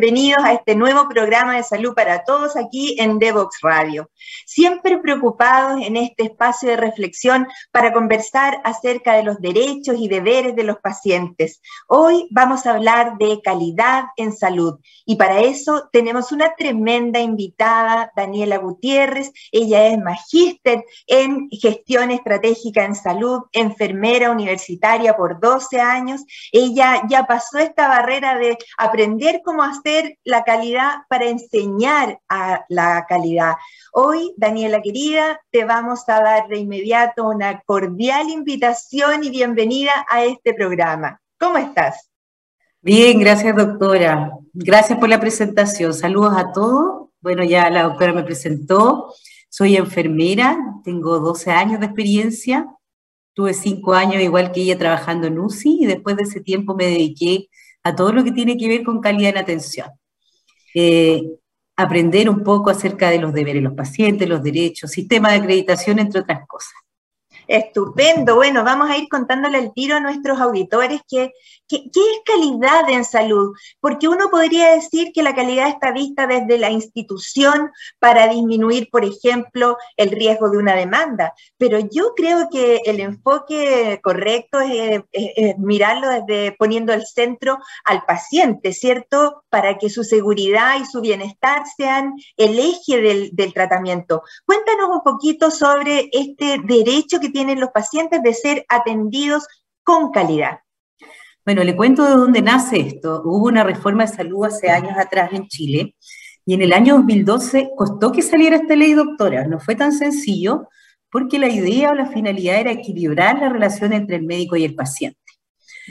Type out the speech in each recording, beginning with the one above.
bienvenidos a este nuevo programa de salud para todos aquí en Devox Radio. Siempre preocupados en este espacio de reflexión para conversar acerca de los derechos y deberes de los pacientes. Hoy vamos a hablar de calidad en salud y para eso tenemos una tremenda invitada, Daniela Gutiérrez. Ella es magíster en gestión estratégica en salud, enfermera universitaria por 12 años. Ella ya pasó esta barrera de aprender cómo hacer la calidad para enseñar a la calidad. Hoy, Daniela querida, te vamos a dar de inmediato una cordial invitación y bienvenida a este programa. ¿Cómo estás? Bien, gracias doctora. Gracias por la presentación. Saludos a todos. Bueno, ya la doctora me presentó. Soy enfermera, tengo 12 años de experiencia. Tuve 5 años igual que ella trabajando en UCI y después de ese tiempo me dediqué a todo lo que tiene que ver con calidad en atención. Eh, aprender un poco acerca de los deberes de los pacientes, los derechos, sistema de acreditación, entre otras cosas. Estupendo. Bueno, vamos a ir contándole el tiro a nuestros auditores que, ¿Qué es calidad en salud? Porque uno podría decir que la calidad está vista desde la institución para disminuir, por ejemplo, el riesgo de una demanda, pero yo creo que el enfoque correcto es, mirarlo desde poniendo el centro al paciente, ¿cierto? Para que su seguridad y su bienestar sean el eje del, del tratamiento. Cuéntanos un poquito sobre este derecho que tienen los pacientes de ser atendidos con calidad. Bueno, le cuento de dónde nace esto. Hubo una reforma de salud hace años atrás en Chile y en el año 2012 costó que saliera esta ley, doctora. No fue tan sencillo porque la idea o la finalidad era equilibrar la relación entre el médico y el paciente.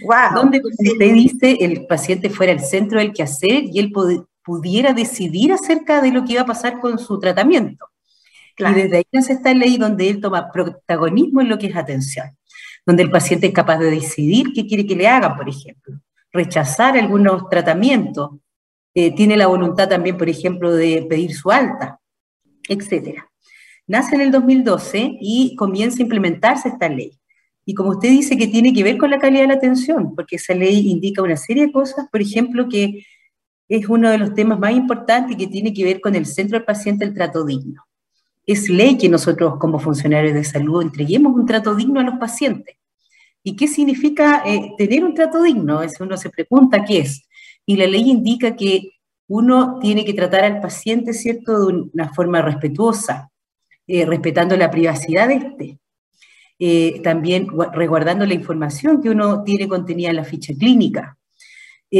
Wow. Donde, usted dice, el paciente fuera el centro del quehacer y él pudiera decidir acerca de lo que iba a pasar con su tratamiento. Y desde ahí nace esta ley donde él toma protagonismo en lo que es atención donde el paciente es capaz de decidir qué quiere que le hagan, por ejemplo, rechazar algunos tratamientos, eh, tiene la voluntad también, por ejemplo, de pedir su alta, etc. Nace en el 2012 y comienza a implementarse esta ley. Y como usted dice que tiene que ver con la calidad de la atención, porque esa ley indica una serie de cosas, por ejemplo, que es uno de los temas más importantes que tiene que ver con el centro del paciente, el trato digno es ley que nosotros como funcionarios de salud entreguemos un trato digno a los pacientes. ¿Y qué significa eh, tener un trato digno? Es, uno se pregunta qué es. Y la ley indica que uno tiene que tratar al paciente, ¿cierto?, de una forma respetuosa, eh, respetando la privacidad de este. Eh, también resguardando la información que uno tiene contenida en la ficha clínica.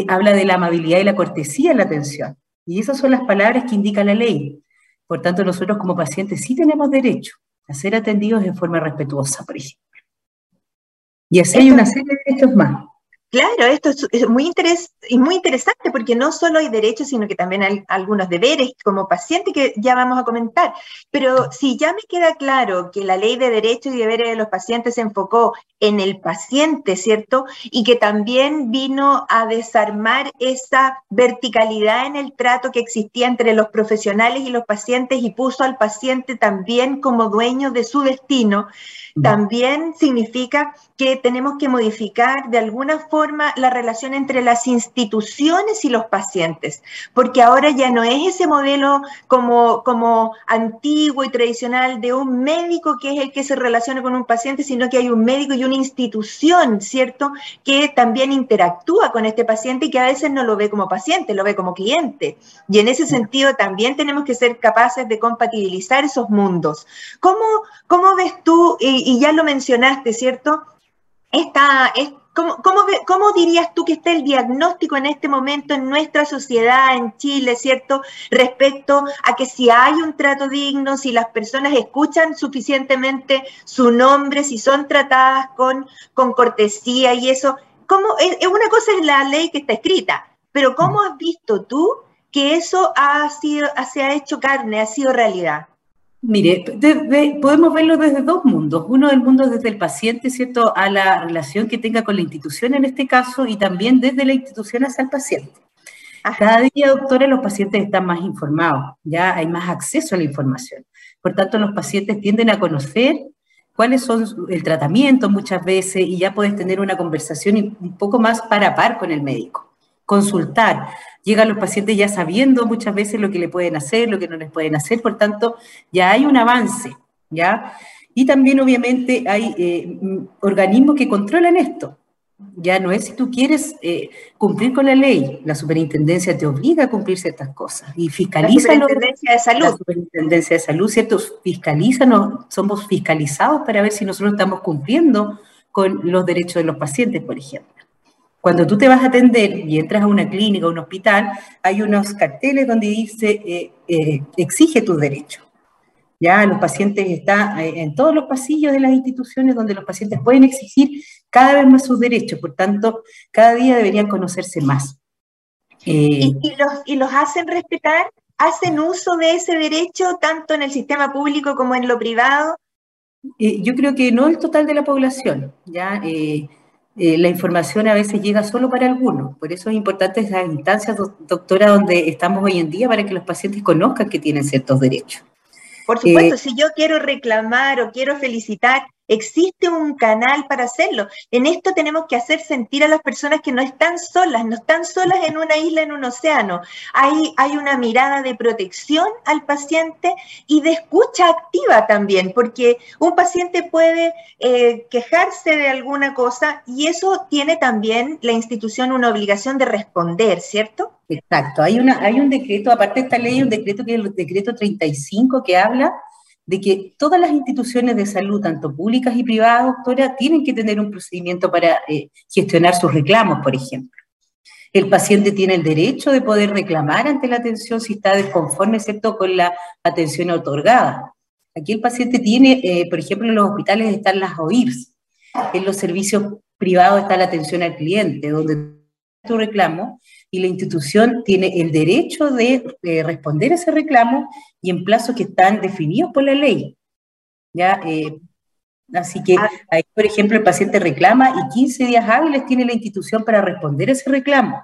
habla de la amabilidad y la cortesía en la atención. Y esas son las palabras que indica la ley. Por tanto, nosotros como pacientes sí tenemos derecho a ser atendidos de forma respetuosa, por ejemplo. Y así hay una serie de derechos más. Claro, esto es, muy, muy interesante porque no solo hay derechos, sino que también hay algunos deberes como paciente que ya vamos a comentar. Pero si ya me queda claro que la ley de derechos y deberes de los pacientes se enfocó en el paciente, ¿cierto? Y que también vino a desarmar esa verticalidad en el trato que existía entre los profesionales y los pacientes y puso al paciente también como dueño de su destino, también significa que tenemos que modificar de alguna forma la relación entre las instituciones y los pacientes, porque ahora ya no es ese modelo como, como antiguo y tradicional de un médico que es el que se relaciona con un paciente, sino que hay un médico y una institución, ¿cierto?, que también interactúa con este paciente y que a veces no lo ve como paciente, lo ve como cliente. Y en ese sentido también tenemos que ser capaces de compatibilizar esos mundos. ¿Cómo, cómo ves tú, y, ya lo mencionaste, ¿cierto? Esta, ¿Cómo, cómo, dirías tú que está el diagnóstico en este momento en nuestra sociedad, en Chile, ¿cierto? Respecto a que si hay un trato digno, si las personas escuchan suficientemente su nombre, si son tratadas con, con cortesía y eso. ¿Cómo, es, una cosa es la ley que está escrita, pero ¿cómo has visto tú que eso ha sido, se ha hecho carne, ha sido realidad? Mire, podemos verlo desde dos mundos. Uno del mundo desde el paciente, ¿cierto?, a la relación que tenga con la institución en este caso y también desde la institución hacia el paciente. Cada día, doctora, los pacientes están más informados, ya hay más acceso a la información. Por tanto, los pacientes tienden a conocer cuáles son el tratamiento muchas veces y ya puedes tener una conversación un poco más para par con el médico. consultar. Llegan los pacientes ya sabiendo muchas veces lo que le pueden hacer, lo que no les pueden hacer, por tanto, ya hay un avance, ¿ya? Y también, obviamente, hay eh, organismos que controlan esto. Ya no es si tú quieres eh, cumplir con la ley, la superintendencia te obliga a cumplir ciertas cosas y fiscaliza. La superintendencia de salud. La superintendencia de salud, ¿cierto? Fiscaliza, somos fiscalizados para ver si nosotros estamos cumpliendo con los derechos de los pacientes, por ejemplo. Cuando tú te vas a atender y entras a una clínica, o un hospital, hay unos carteles donde dice, eh, eh, exige tus derechos. Ya los pacientes están eh, en todos los pasillos de las instituciones donde los pacientes pueden exigir cada vez más sus derechos, por tanto, cada día deberían conocerse más. ¿Y, los, ¿Y los hacen respetar? ¿Hacen uso de ese derecho tanto en el sistema público como en lo privado? yo creo que no el total de la población, ¿ya? Eh, la información a veces llega solo para algunos. Por eso es importante esas instancias, doctora, donde estamos hoy en día para que los pacientes conozcan que tienen ciertos derechos. Por supuesto, eh, si yo quiero reclamar o quiero felicitar Existe un canal para hacerlo. En esto tenemos que hacer sentir a las personas que no están solas, no están solas en una isla, en un océano. Hay, hay una mirada de protección al paciente y de escucha activa también, porque un paciente puede eh, quejarse de alguna cosa y eso tiene también la institución una obligación de responder, ¿cierto? Exacto. Hay, una, hay un decreto, aparte de esta ley, un decreto que es el decreto 35 que habla de que todas las instituciones de salud, tanto públicas y privadas, doctora, tienen que tener un procedimiento para eh, gestionar sus reclamos, por ejemplo. El paciente tiene el derecho de poder reclamar ante la atención si está desconforme, excepto con la atención otorgada. Aquí el paciente tiene, eh, por ejemplo, en los hospitales están las OIRS, en los servicios privados está la atención al cliente, donde tu reclamo y la institución tiene el derecho de, responder ese reclamo y en plazos que están definidos por la ley. ¿ya? Eh, así que ah. ahí, por ejemplo, el paciente reclama y 15 días hábiles tiene la institución para responder ese reclamo.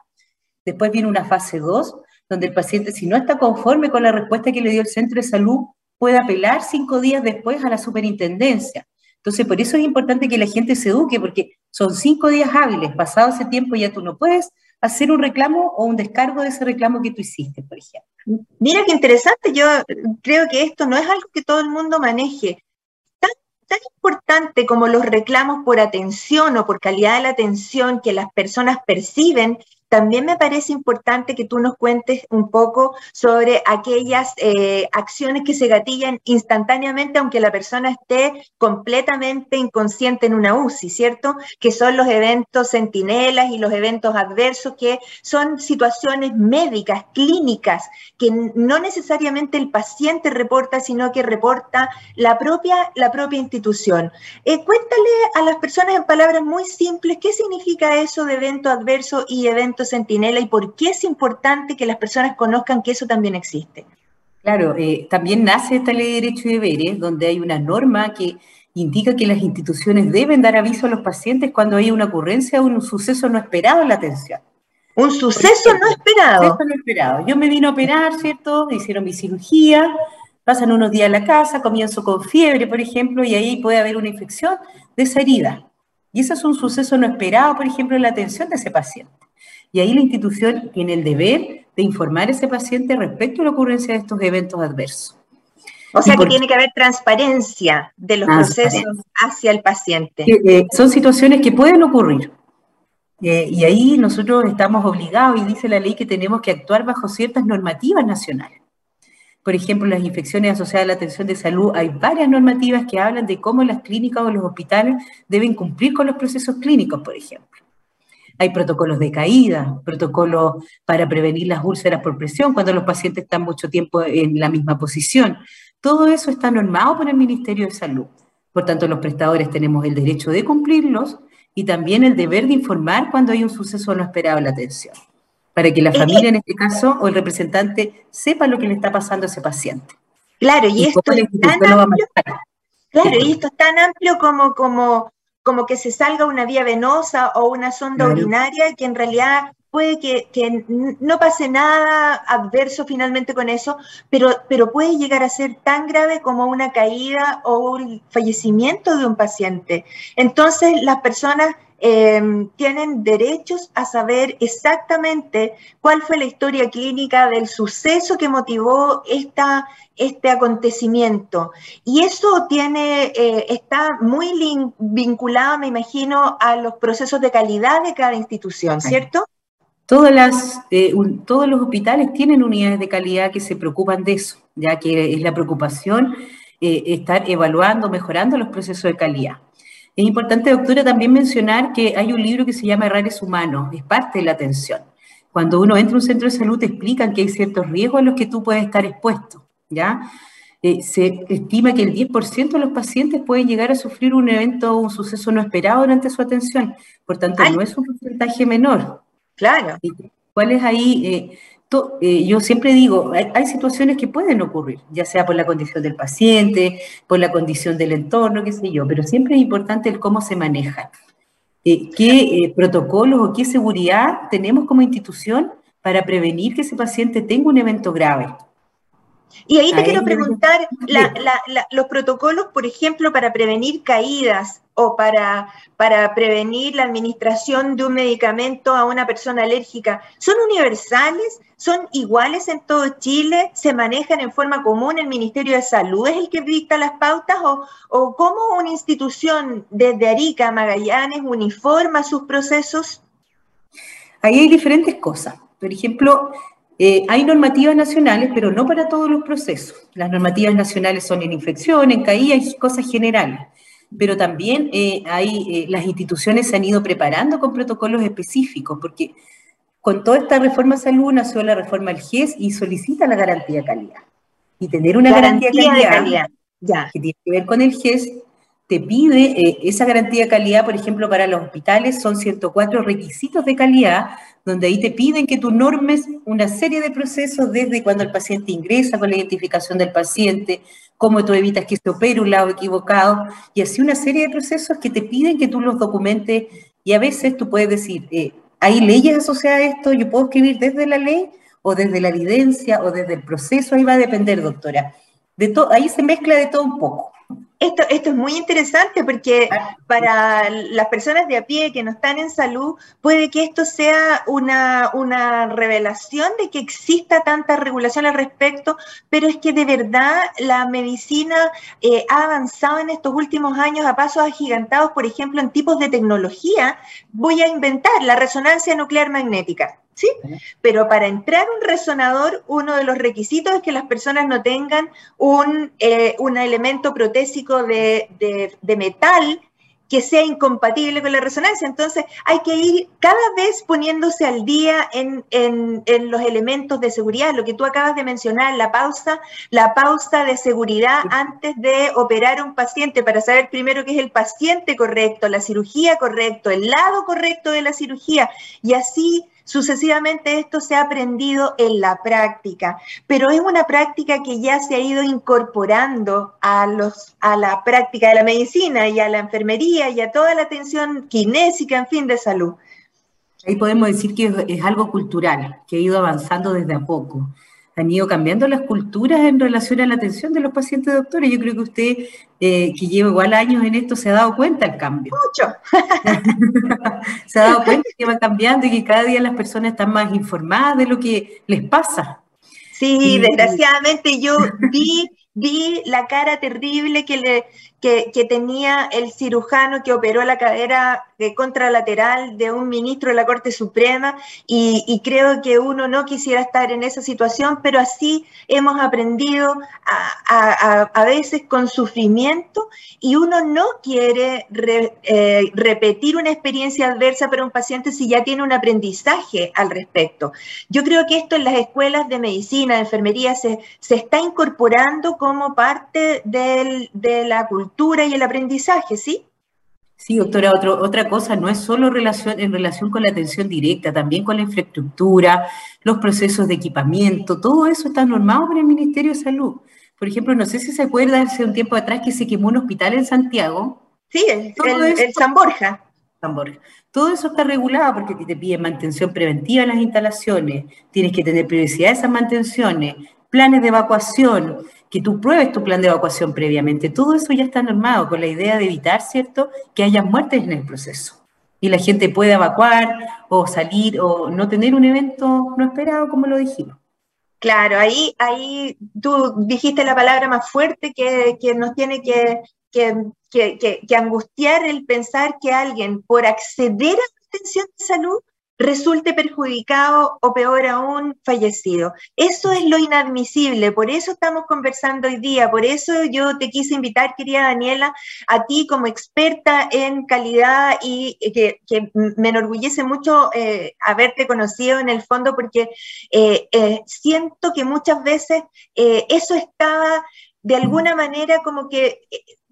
Después viene una fase 2, donde el paciente, si no está conforme con la respuesta que le dio el centro de salud, puede apelar cinco días después a la superintendencia. Entonces, por eso es importante que la gente se eduque, porque son cinco días hábiles. Pasado ese tiempo ya tú no puedes hacer un reclamo o un descargo de ese reclamo que tú hiciste, por ejemplo. Mira qué interesante, yo creo que esto no es algo que todo el mundo maneje. Tan, tan importante como los reclamos por atención o por calidad de la atención que las personas perciben también me parece importante que tú nos cuentes un poco sobre aquellas eh, acciones que se gatillan instantáneamente, aunque la persona esté completamente inconsciente en una UCI, ¿cierto? Que son los eventos centinelas y los eventos adversos, que son situaciones médicas, clínicas, que no necesariamente el paciente reporta, sino que reporta la propia, la propia institución. Eh, cuéntale a las personas en palabras muy simples qué significa eso de evento adverso y evento Centinela y por qué es importante que las personas conozcan que eso también existe. Claro, eh, también nace esta ley de derechos y deberes, donde hay una norma que indica que las instituciones deben dar aviso a los pacientes cuando hay una ocurrencia o un suceso no esperado en la atención. Un suceso no esperado. Suceso no esperado. Yo me vine a operar, ¿cierto? Hicieron mi cirugía, pasan unos días a la casa, comienzo con fiebre, por ejemplo, y ahí puede haber una infección de esa herida. Y ese es un suceso no esperado, por ejemplo, en la atención de ese paciente. Y ahí la institución tiene el deber de informar a ese paciente respecto a la ocurrencia de estos eventos adversos. O sea que tiene que haber transparencia de los procesos hacia el paciente. Eh, son situaciones que pueden ocurrir. Eh, y ahí nosotros estamos obligados, y dice la ley, que tenemos que actuar bajo ciertas normativas nacionales. Por ejemplo, las infecciones asociadas a la atención de salud, hay varias normativas que hablan de cómo las clínicas o los hospitales deben cumplir con los procesos clínicos, por ejemplo. Hay protocolos de caída, protocolos para prevenir las úlceras por presión cuando los pacientes están mucho tiempo en la misma posición. Todo eso está normado por el Ministerio de Salud. Por tanto, los prestadores tenemos el derecho de cumplirlos y también el deber de informar cuando hay un suceso no esperado en la atención, para que la eh, familia en este caso o el representante sepa lo que le está pasando a ese paciente. Claro, y, esto es tan amplio, claro, y esto es tan amplio como, como como que se salga una vía venosa o una sonda urinaria, que en realidad puede que, no pase nada adverso finalmente con eso, pero, pero puede llegar a ser tan grave como una caída o un fallecimiento de un paciente. Entonces, las personas em, tienen derechos a saber exactamente cuál fue la historia clínica del suceso que motivó esta, este acontecimiento. Y eso tiene, eh, está muy vinculado, me imagino, a los procesos de calidad de cada institución, ¿cierto? Todas las, eh, todos los hospitales tienen unidades de calidad que se preocupan de eso, ya que es la preocupación eh, estar evaluando, mejorando los procesos de calidad. Es importante, doctora, también mencionar que hay un libro que se llama Errores Humanos, es parte de la atención. Cuando uno entra a un centro de salud te explican que hay ciertos riesgos a los que tú puedes estar expuesto, ¿ya? Eh, se estima que el 10% de los pacientes pueden llegar a sufrir un evento o un suceso no esperado durante su atención. Por tanto, no es un porcentaje menor. Claro. ¿Cuál es ahí? Eh, eh, yo siempre digo, hay, situaciones que pueden ocurrir, ya sea por la condición del paciente, por la condición del entorno, qué sé yo, pero siempre es importante el cómo se maneja. Eh, ¿Qué protocolos o qué seguridad tenemos como institución para prevenir que ese paciente tenga un evento grave? Y ahí te quiero preguntar, los protocolos, por ejemplo, para prevenir caídas o para, para prevenir la administración de un medicamento a una persona alérgica, ¿son universales? ¿Son iguales en todo Chile? ¿Se manejan en forma común? ¿El Ministerio de Salud es el que dicta las pautas? ¿O, o cómo una institución desde Arica a Magallanes uniforma sus procesos? Ahí hay diferentes cosas. Por ejemplo, eh, hay normativas nacionales, pero no para todos los procesos. Las normativas nacionales son en infección, en caída y cosas generales. Pero también eh, hay, eh, las instituciones se han ido preparando con protocolos específicos, porque con toda esta reforma salud nació la reforma del GES y solicita la garantía de calidad. Y tener una garantía, de calidad, Ya. que tiene que ver con el GES te pide esa garantía de calidad, por ejemplo, para los hospitales, son 104 requisitos de calidad donde ahí te piden que tú normes una serie de procesos desde cuando el paciente ingresa con la identificación del paciente, cómo tú evitas que se opere un lado equivocado, y así una serie de procesos que te piden que tú los documentes, y a veces tú puedes decir, eh, hay leyes asociadas a esto, yo puedo escribir desde la ley o desde la evidencia o desde el proceso, ahí va a depender, doctora. De ahí se mezcla de todo un poco. Esto, esto es muy interesante porque ah. para las personas de a pie que no están en salud, puede que esto sea una, una revelación de que exista tanta regulación al respecto, pero es que de verdad la medicina eh, ha avanzado en estos últimos años a pasos agigantados, por ejemplo, en tipos de tecnología. Voy a inventar la resonancia nuclear magnética. ¿Sí? Pero para entrar un resonador, uno de los requisitos es que las personas no tengan un, eh, elemento protésico de, metal que sea incompatible con la resonancia. Entonces, hay que ir cada vez poniéndose al día en, los elementos de seguridad, lo que tú acabas de mencionar, la pausa, la pausa de seguridad antes de operar a un paciente para saber primero qué es el paciente correcto, la cirugía correcto, el lado correcto de la cirugía, y así Sucesivamente esto se ha aprendido en la práctica, pero es una práctica que ya se ha ido incorporando a, los, a la práctica de la medicina y a la enfermería y a toda la atención kinésica, en fin, de salud. Ahí podemos decir que es algo cultural, que ha ido avanzando desde a poco han ido cambiando las culturas en relación a la atención de los pacientes doctores. Yo creo que usted, eh, que lleva igual años en esto, se ha dado cuenta del cambio. Mucho. se ha dado cuenta que va cambiando y que cada día las personas están más informadas de lo que les pasa. Sí, desgraciadamente yo vi, vi la cara terrible que le, que, tenía el cirujano que operó la cadera contralateral de un ministro de la Corte Suprema y, creo que uno no quisiera estar en esa situación, pero así hemos aprendido a, veces con sufrimiento y uno no quiere eh, repetir una experiencia adversa para un paciente si ya tiene un aprendizaje al respecto. Yo creo que esto en las escuelas de medicina, de enfermería, se, se está incorporando como parte del, de la cultura y el aprendizaje, ¿sí? Sí, doctora, otra cosa, no es solo relación, en relación con la atención directa, también con la infraestructura, los procesos de equipamiento, todo eso está normado por el Ministerio de Salud. Por ejemplo, no sé si se acuerda hace un tiempo atrás que se quemó un hospital en Santiago. Sí, el, San Borja. San Borja. Todo eso está regulado porque te piden mantención preventiva en las instalaciones, tienes que tener prioridad de esas mantenciones, planes de evacuación, que tú pruebes tu plan de evacuación previamente. Todo eso ya está normado con la idea de evitar, ¿cierto?, que haya muertes en el proceso. y la gente puede evacuar o salir o no tener un evento no esperado, como lo dijimos. Claro, ahí, ahí tú dijiste la palabra más fuerte que, nos tiene que, que, angustiar el pensar que alguien por acceder a la atención de salud resulte perjudicado o peor aún, fallecido. Eso es lo inadmisible, por eso estamos conversando hoy día, por eso yo te quise invitar, querida Daniela, a ti como experta en calidad y que, me enorgullece mucho eh, haberte conocido en el fondo porque eh, eh, siento que muchas veces eso estaba de alguna manera como que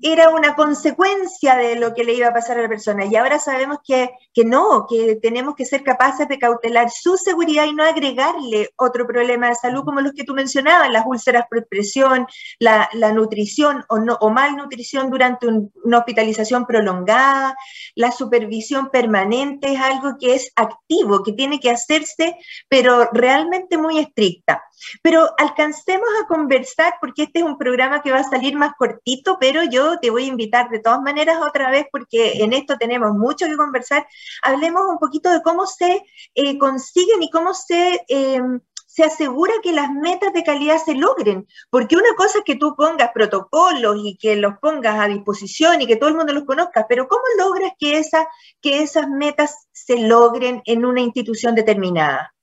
era una consecuencia de lo que le iba a pasar a la persona. Y ahora sabemos que, que, no, que tenemos que ser capaces de cautelar su seguridad y no agregarle otro problema de salud como los que tú mencionabas, las úlceras por presión, la, nutrición o, no, o malnutrición durante una hospitalización prolongada, la supervisión permanente es algo que es activo, que tiene que hacerse, pero realmente muy estricta. Pero alcancemos a conversar, porque este es un programa que va a salir más cortito, pero yo te voy a invitar de todas maneras otra vez, porque en esto tenemos mucho que conversar. Hablemos un poquito de cómo se eh, consiguen y cómo se... Em, se asegura que las metas de calidad se logren, porque una cosa es que tú pongas protocolos y que los pongas a disposición y que todo el mundo los conozca, pero ¿cómo logras que, esa, que esas metas se logren en una institución determinada?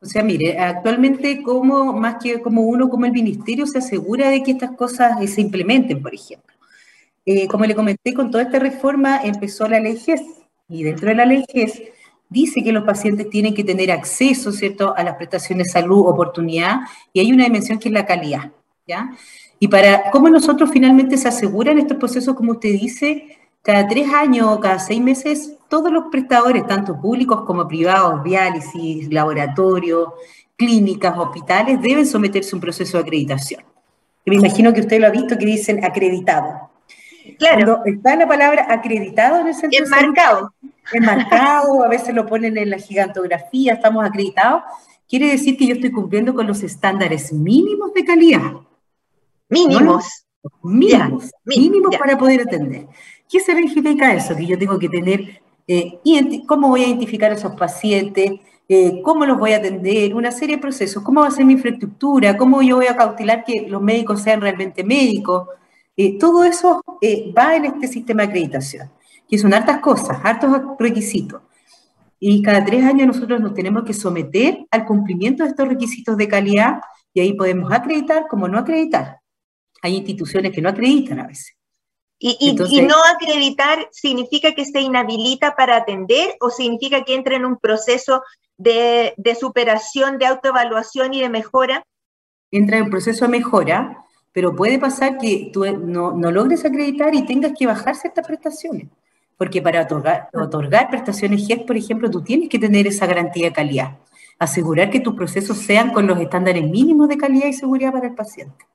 O sea, mire, actualmente como más que como uno, como el ministerio se asegura de que estas cosas se implementen, por ejemplo. Eh, como le comenté, con toda esta reforma empezó la ley GES y dentro de la ley GES dice que los pacientes tienen que tener acceso, ¿cierto?, a las prestaciones de salud, oportunidad, y hay una dimensión que es la calidad, ¿ya? Y para cómo nosotros finalmente se aseguran estos procesos, como usted dice, cada tres años o cada seis meses, todos los prestadores, tanto públicos como privados, diálisis, laboratorios, clínicas, hospitales, deben someterse a un proceso de acreditación. me imagino que usted lo ha visto que dicen acreditado. Claro. Cuando está la palabra acreditado en el centro. Enmarcado. enmarcado, a veces lo ponen en la gigantografía, estamos acreditados. Quiere decir que yo estoy cumpliendo con los estándares mínimos de calidad. Mínimos. Mínimos. mínimos para poder atender. ¿Qué significa eso? Que yo tengo que tener, eh, cómo voy a identificar a esos pacientes, eh, cómo los voy a atender, una serie de procesos, cómo va a ser mi infraestructura, cómo yo voy a cautelar que los médicos sean realmente médicos. Eh, todo eso va en este sistema de acreditación, que son hartas cosas, hartos requisitos. Y cada tres años nosotros nos tenemos que someter al cumplimiento de estos requisitos de calidad y ahí podemos acreditar como no acreditar. Hay instituciones que no acreditan a veces. Y, no acreditar significa que se inhabilita para atender o significa que entra en un proceso de, superación, de autoevaluación y de mejora. Entra en un proceso de mejora, pero puede pasar que tú no, logres acreditar y tengas que bajar ciertas prestaciones. Porque para otorgar, otorgar prestaciones GES, por ejemplo, tú tienes que tener esa garantía de calidad. Asegurar que tus procesos sean con los estándares mínimos de calidad y seguridad para el paciente.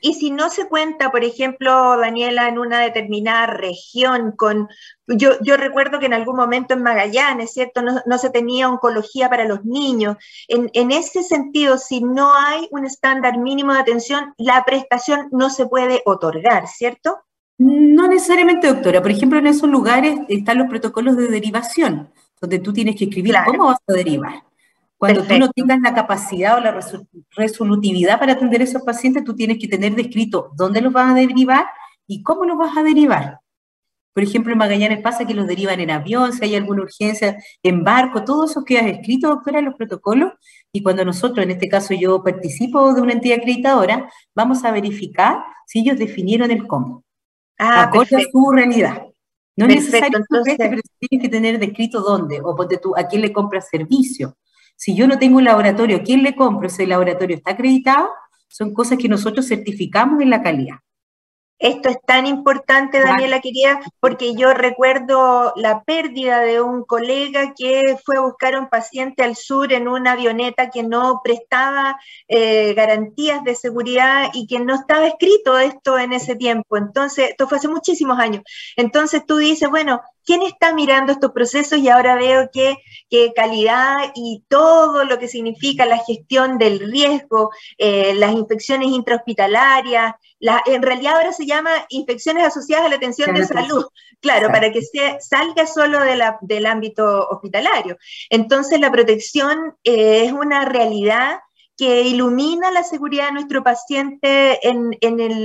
Y si no se cuenta, por ejemplo, Daniela, en una determinada región con... Yo, yo recuerdo que en algún momento en Magallanes, ¿cierto? No, se tenía oncología para los niños. En, en, ese sentido, si no hay un estándar mínimo de atención, la prestación no se puede otorgar, ¿cierto? No necesariamente, doctora. Por ejemplo, en esos lugares están los protocolos de derivación, donde tú tienes que escribir cómo vas a derivar. Cuando tú no tengas la capacidad o la resolutividad para atender a esos pacientes, tú tienes que tener descrito dónde los vas a derivar y cómo los vas a derivar. Por ejemplo, en Magallanes pasa que los derivan en avión, si hay alguna urgencia, en barco, todo eso queda escrito, doctora, en los protocolos. Y cuando nosotros, en este caso yo participo de una entidad acreditadora, vamos a verificar si ellos definieron el cómo. Ah, acorde a su realidad. No es necesario entonces... pero tienes que tener descrito dónde, o ponte tú, a quién le compras servicio, si yo no tengo un laboratorio, ¿quién le compro? Ese laboratorio está acreditado, son cosas que nosotros certificamos en la calidad. Esto es tan importante, Daniela, quería, porque yo recuerdo la pérdida de un colega que fue a buscar a un paciente al sur en una avioneta que no prestaba eh, garantías de seguridad y que no estaba escrito esto en ese tiempo. Entonces, esto fue hace muchísimos años. Entonces tú dices, bueno, ¿quién está mirando estos procesos? Y ahora veo que, calidad y todo lo que significa la gestión del riesgo, eh, las infecciones intrahospitalarias, en realidad ahora se llama infecciones asociadas a la atención de salud, claro, para que se, salga solo del ámbito hospitalario. Entonces la protección eh, es una realidad que ilumina la seguridad de nuestro paciente en,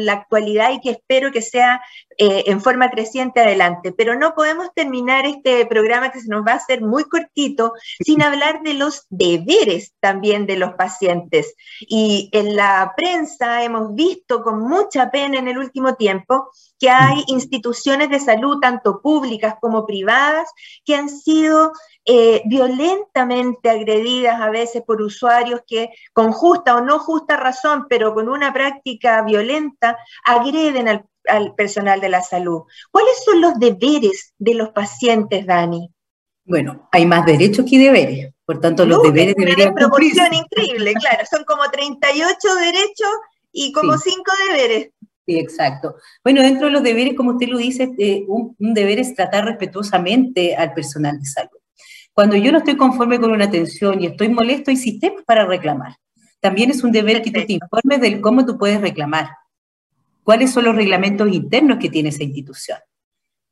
la actualidad y que espero que sea eh, en forma creciente adelante. Pero no podemos terminar este programa que se nos va a hacer muy cortito sin hablar de los deberes también de los pacientes. Y en la prensa hemos visto con mucha pena en el último tiempo que hay instituciones de salud, tanto públicas como privadas, que han sido eh, violentamente agredidas a veces por usuarios que con justa o no justa razón, pero con una práctica violenta, agreden al, personal de la salud. ¿Cuáles son los deberes de los pacientes, Dani? Bueno, hay más derechos que deberes, por tanto los deberes deberían Una proporción increíble, claro, son como 38 derechos y como 5 deberes. Sí, exacto. Bueno, dentro de los deberes, como usted lo dice, eh, un, deber es tratar respetuosamente al personal de salud. Cuando yo no estoy conforme con una atención y estoy molesto, hay sistemas para reclamar. También es un deber que tú te informes del cómo tú puedes reclamar. ¿Cuáles son los reglamentos internos que tiene esa institución?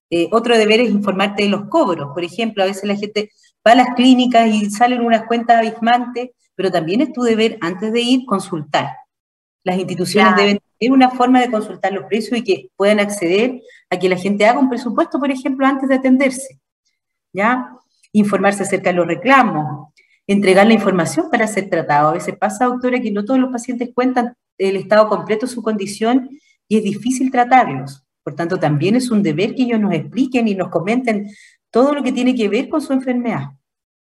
Eh, otro deber es informarte de los cobros. Por ejemplo, a veces la gente va a las clínicas y salen unas cuentas abismantes, pero también es tu deber, antes de ir, consultar. Las instituciones deben tener una forma de consultar los precios y que puedan acceder a que la gente haga un presupuesto, por ejemplo, antes de atenderse. ¿Ya? Informarse acerca de los reclamos, entregar la información para ser tratado. A veces pasa, doctora, que no todos los pacientes cuentan el estado completo de su condición y es difícil tratarlos. Por tanto, también es un deber que ellos nos expliquen y nos comenten todo lo que tiene que ver con su enfermedad.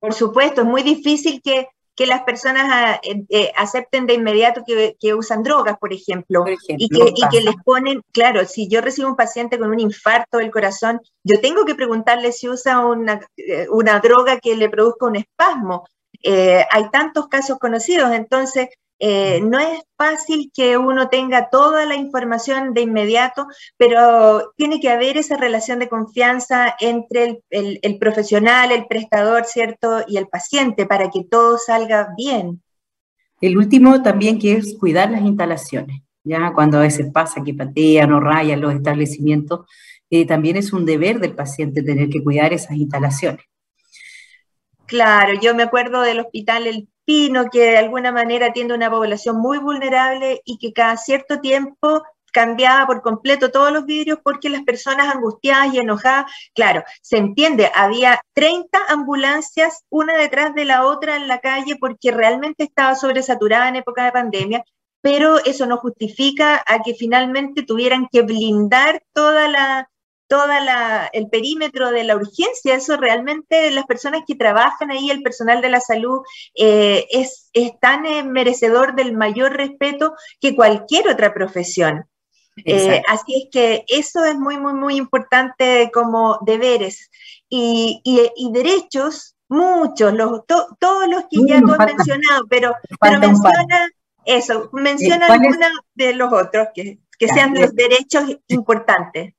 Por supuesto, es muy difícil que que las personas ah, eh, eh, acepten de inmediato que, usan drogas, por ejemplo, y, que, les ponen, claro, si yo recibo un paciente con un infarto del corazón, yo tengo que preguntarle si usa una, eh, una droga que le produzca un espasmo. hay tantos casos conocidos, entonces eh, no es fácil que uno tenga toda la información de inmediato, pero tiene que haber esa relación de confianza entre el, profesional, el prestador, ¿cierto? Y el paciente para que todo salga bien. El último también que es cuidar las instalaciones, ya cuando a veces pasa que patean o rayan los establecimientos, eh, también es un deber del paciente tener que cuidar esas instalaciones. Claro, yo me acuerdo del hospital El Pino, que de alguna manera atiende una población muy vulnerable y que cada cierto tiempo cambiaba por completo todos los vidrios porque las personas angustiadas y enojadas, claro, se entiende, había 30 ambulancias una detrás de la otra en la calle porque realmente estaba sobresaturada en época de pandemia, pero eso no justifica a que finalmente tuvieran que blindar toda la, todo el perímetro de la urgencia. Eso realmente las personas que trabajan ahí, el personal de la salud, eh, es, tan eh, merecedor del mayor respeto que cualquier otra profesión. Eh, así es que eso es muy, muy, muy importante como deberes. Y, derechos, muchos, los, todos los que ya has mencionado, pero, pero menciona eso, menciona algunos de los otros que, que sean los derechos importantes.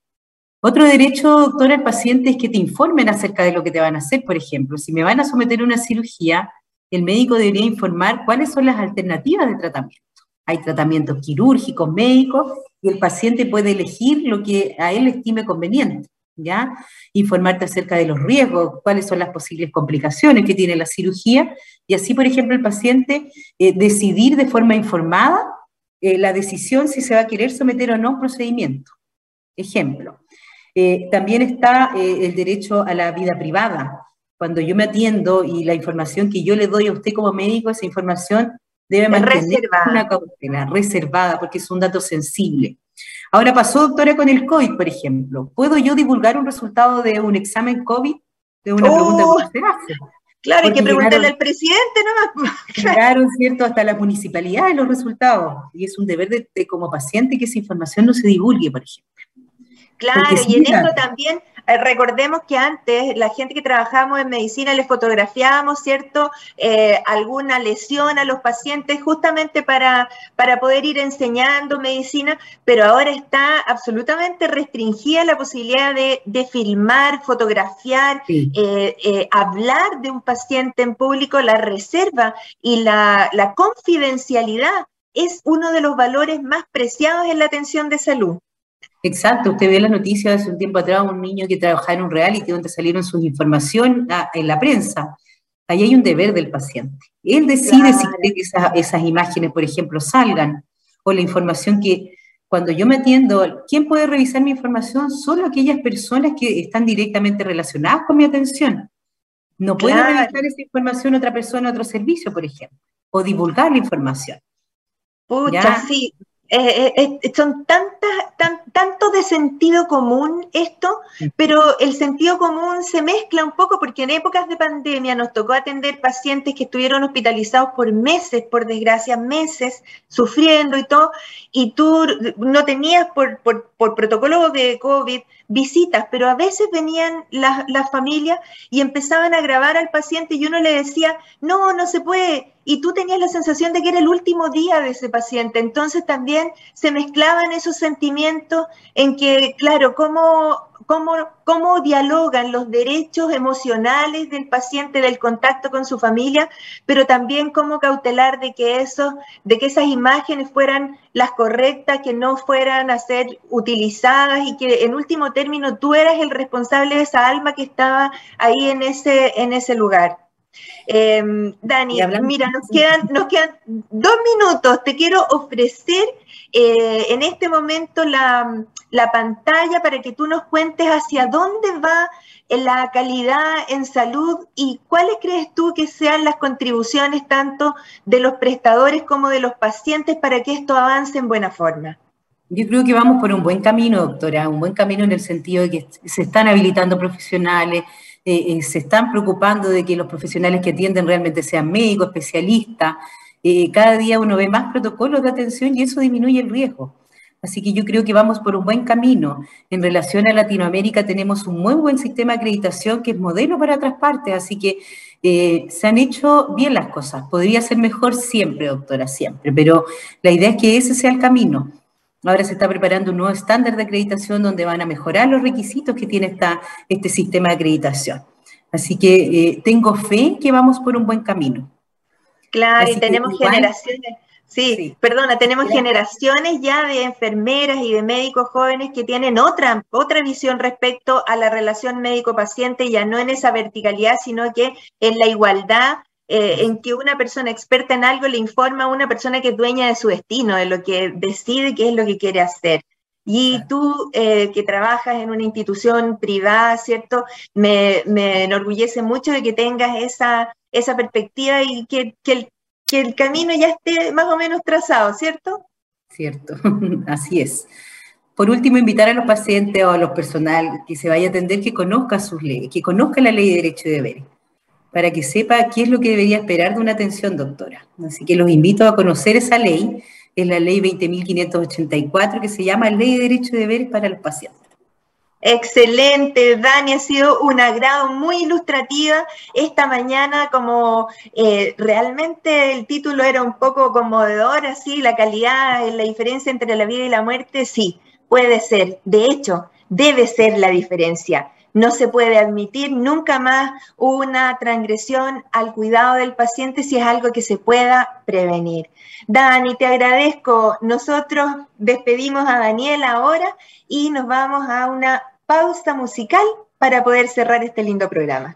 Otro derecho, doctora, al paciente es que te informen acerca de lo que te van a hacer. Por ejemplo, si me van a someter a una cirugía, el médico debería informar cuáles son las alternativas de tratamiento. Hay tratamientos quirúrgicos, médicos, y el paciente puede elegir lo que a él estime conveniente. ¿Ya? Informarte acerca de los riesgos, cuáles son las posibles complicaciones que tiene la cirugía, y así, por ejemplo, el paciente eh, decidir de forma informada eh, la decisión si se va a querer someter o no a un procedimiento. Ejemplo, eh, también está eh, el derecho a la vida privada. Cuando yo me atiendo y la información que yo le doy a usted como médico, esa información debe mantener una cautela reservada porque es un dato sensible. Ahora pasó, doctora, con el COVID, por ejemplo. ¿Puedo yo divulgar un resultado de un examen COVID? De una pregunta que usted hace. Claro, hay que preguntarle al presidente nomás. Llegaron, ¿cierto?, hasta la municipalidad los resultados. Y es un deber de como paciente que esa información no se divulgue, por ejemplo. Claro, y en esto también Eh, recordemos que antes la gente que trabajábamos en medicina les fotografiábamos, ¿cierto? Eh, alguna lesión a los pacientes justamente para, para poder ir enseñando medicina, pero ahora está absolutamente restringida la posibilidad de, filmar, fotografiar, eh, hablar de un paciente en público, la reserva y la, la confidencialidad es uno de los valores más preciados en la atención de salud. Exacto, usted vio la noticia hace un tiempo atrás, un niño que trabajaba en un reality donde salieron sus información en la prensa. Ahí hay un deber del paciente. Él decide si quiere que esas, imágenes, por ejemplo, salgan, o la información que cuando yo me atiendo, ¿quién puede revisar mi información? Solo aquellas personas que están directamente relacionadas con mi atención. No puede revisar esa información otra persona, otro servicio, por ejemplo, o divulgar la información. Pucha, sí, eh, eh, eh, son tantas, tan, tanto de sentido común esto, pero el sentido común se mezcla un poco porque en épocas de pandemia nos tocó atender pacientes que estuvieron hospitalizados por meses, por desgracia, meses, sufriendo y todo, y tú no tenías por, por, protocolo de COVID visitas, pero a veces venían las, las familias y empezaban a grabar al paciente y uno le decía, no, no se puede, y tú tenías la sensación de que era el último día de ese paciente. Entonces también se mezclaban esos sentimientos en que, claro, cómo, cómo, cómo dialogan los derechos emocionales del paciente, del contacto con su familia, pero también cómo cautelar de que, eso, de que esas imágenes fueran las correctas, que no fueran a ser utilizadas y que en último término tú eras el responsable de esa alma que estaba ahí en ese, en ese lugar. Em, Dani, mira, nos quedan, nos quedan dos minutos. Te quiero ofrecer eh, en este momento la, pantalla para que tú nos cuentes hacia dónde va la calidad en salud y cuáles crees tú que sean las contribuciones tanto de los prestadores como de los pacientes para que esto avance en buena forma. Yo creo que vamos por un buen camino, doctora, un buen camino en el sentido de que se están habilitando profesionales, eh, eh, se están preocupando de que los profesionales que atienden realmente sean médicos, especialistas. Eh, cada día uno ve más protocolos de atención y eso disminuye el riesgo. Así que yo creo que vamos por un buen camino. En relación a Latinoamérica tenemos un muy buen sistema de acreditación que es modelo para otras partes, así que se han hecho bien las cosas. Podría ser mejor siempre, doctora, siempre, pero la idea es que ese sea el camino. Ahora se está preparando un nuevo estándar de acreditación donde van a mejorar los requisitos que tiene esta, este sistema de acreditación. Así que eh, tengo fe que vamos por un buen camino. Claro, y tenemos generaciones, sí, perdona, tenemos generaciones ya de enfermeras y de médicos jóvenes que tienen otra, otra visión respecto a la relación médico-paciente, ya no en esa verticalidad, sino que en la igualdad eh, en que una persona experta en algo le informa a una persona que es dueña de su destino, de lo que decide qué es lo que quiere hacer. Y tú eh, que trabajas en una institución privada, ¿cierto? Me, enorgullece mucho de que tengas esa, esa perspectiva y que, el, que el camino ya esté más o menos trazado, ¿cierto? Cierto, así es. Por último, invitar a los pacientes o a los personal que se vaya a atender que conozca sus leyes, que conozca la ley de derecho y deberes para que sepa qué es lo que debería esperar de una atención doctora. Así que los invito a conocer esa ley, es la ley 20.584, que se llama Ley de Derecho y Deberes para los Pacientes. Excelente, Dani, ha sido un agrado muy ilustrativa esta mañana, como eh, realmente el título era un poco conmovedor, así, la calidad, la diferencia entre la vida y la muerte, sí, puede ser, de hecho, debe ser la diferencia. No se puede admitir nunca más una transgresión al cuidado del paciente si es algo que se pueda prevenir. Dani, te agradezco. Nosotros despedimos a Daniel ahora y nos vamos a una pausa musical para poder cerrar este lindo programa.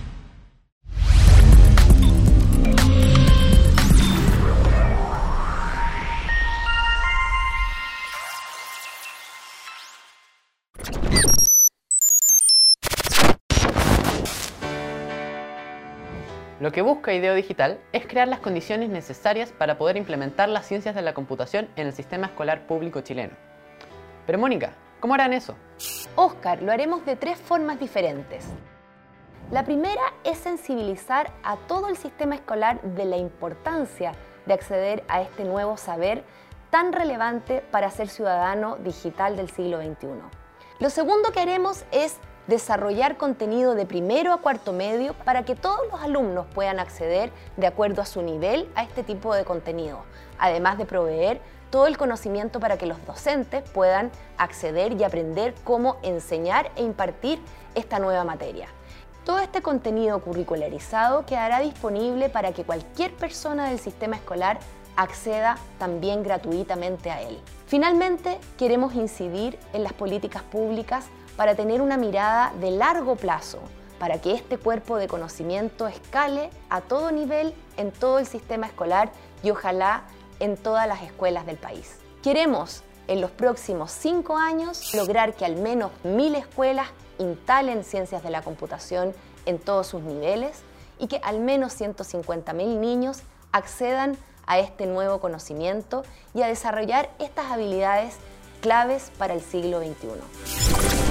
Lo que busca IDEO Digital es crear las condiciones necesarias para poder implementar las ciencias de la computación en el sistema escolar público chileno. Pero Mónica, ¿cómo harán eso? Oscar, lo haremos de tres formas diferentes. La primera es sensibilizar a todo el sistema escolar de la importancia de acceder a este nuevo saber tan relevante para ser ciudadano digital del siglo XXI. Lo segundo que haremos es desarrollar contenido de primero a cuarto medio para que todos los alumnos puedan acceder de acuerdo a su nivel a este tipo de contenido, además de proveer todo el conocimiento para que los docentes puedan acceder y aprender cómo enseñar e impartir esta nueva materia. Todo este contenido curricularizado quedará disponible para que cualquier persona del sistema escolar acceda también gratuitamente a él. Finalmente, queremos incidir en las políticas públicas para tener una mirada de largo plazo, para que este cuerpo de conocimiento escale a todo nivel en todo el sistema escolar y ojalá en todas las escuelas del país. Queremos en los próximos cinco años lograr que al menos mil escuelas instalen ciencias de la computación en todos sus niveles y que al menos 150.000 niños accedan a este nuevo conocimiento y a desarrollar estas habilidades claves para el siglo XXI.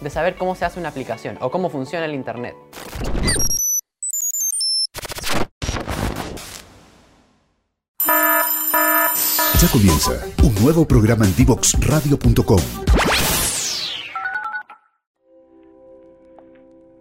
de saber cómo se hace una aplicación o cómo funciona el Internet. Ya comienza un nuevo programa en divoxradio.com.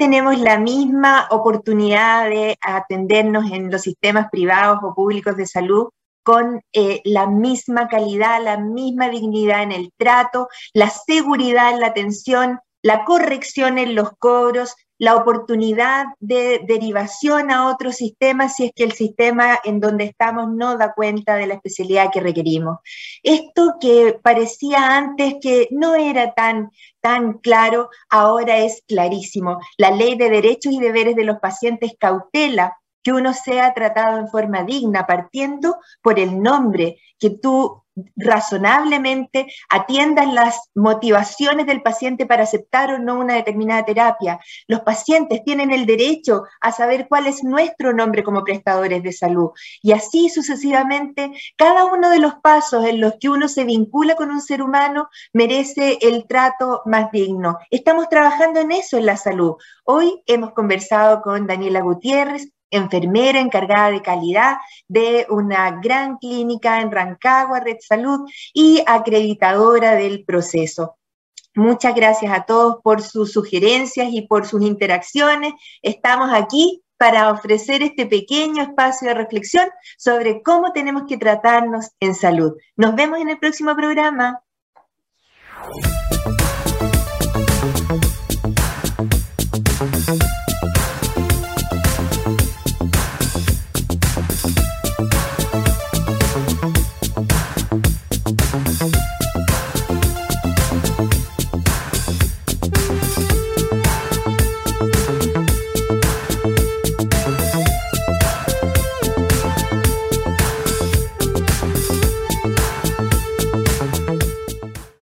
Tenemos la misma oportunidad de atendernos en los sistemas privados o públicos de salud con eh, la misma calidad, la misma dignidad en el trato, la seguridad en la atención, la corrección en los cobros, la oportunidad de derivación a otro sistema si es que el sistema en donde estamos no da cuenta de la especialidad que requerimos. Esto que parecía antes que no era tan, tan claro, ahora es clarísimo. La ley de derechos y deberes de los pacientes cautela que uno sea tratado en forma digna, partiendo por el nombre, que tú razonablemente atiendan las motivaciones del paciente para aceptar o no una determinada terapia. Los pacientes tienen el derecho a saber cuál es nuestro nombre como prestadores de salud. Y así sucesivamente, cada uno de los pasos en los que uno se vincula con un ser humano merece el trato más digno. Estamos trabajando en eso en la salud. Hoy hemos conversado con Daniela Gutiérrez, enfermera encargada de calidad de una gran clínica en Rancagua, Red Salud, y acreditadora del proceso. Muchas gracias a todos por sus sugerencias y por sus interacciones. Estamos aquí para ofrecer este pequeño espacio de reflexión sobre cómo tenemos que tratarnos en salud. Nos vemos en el próximo programa.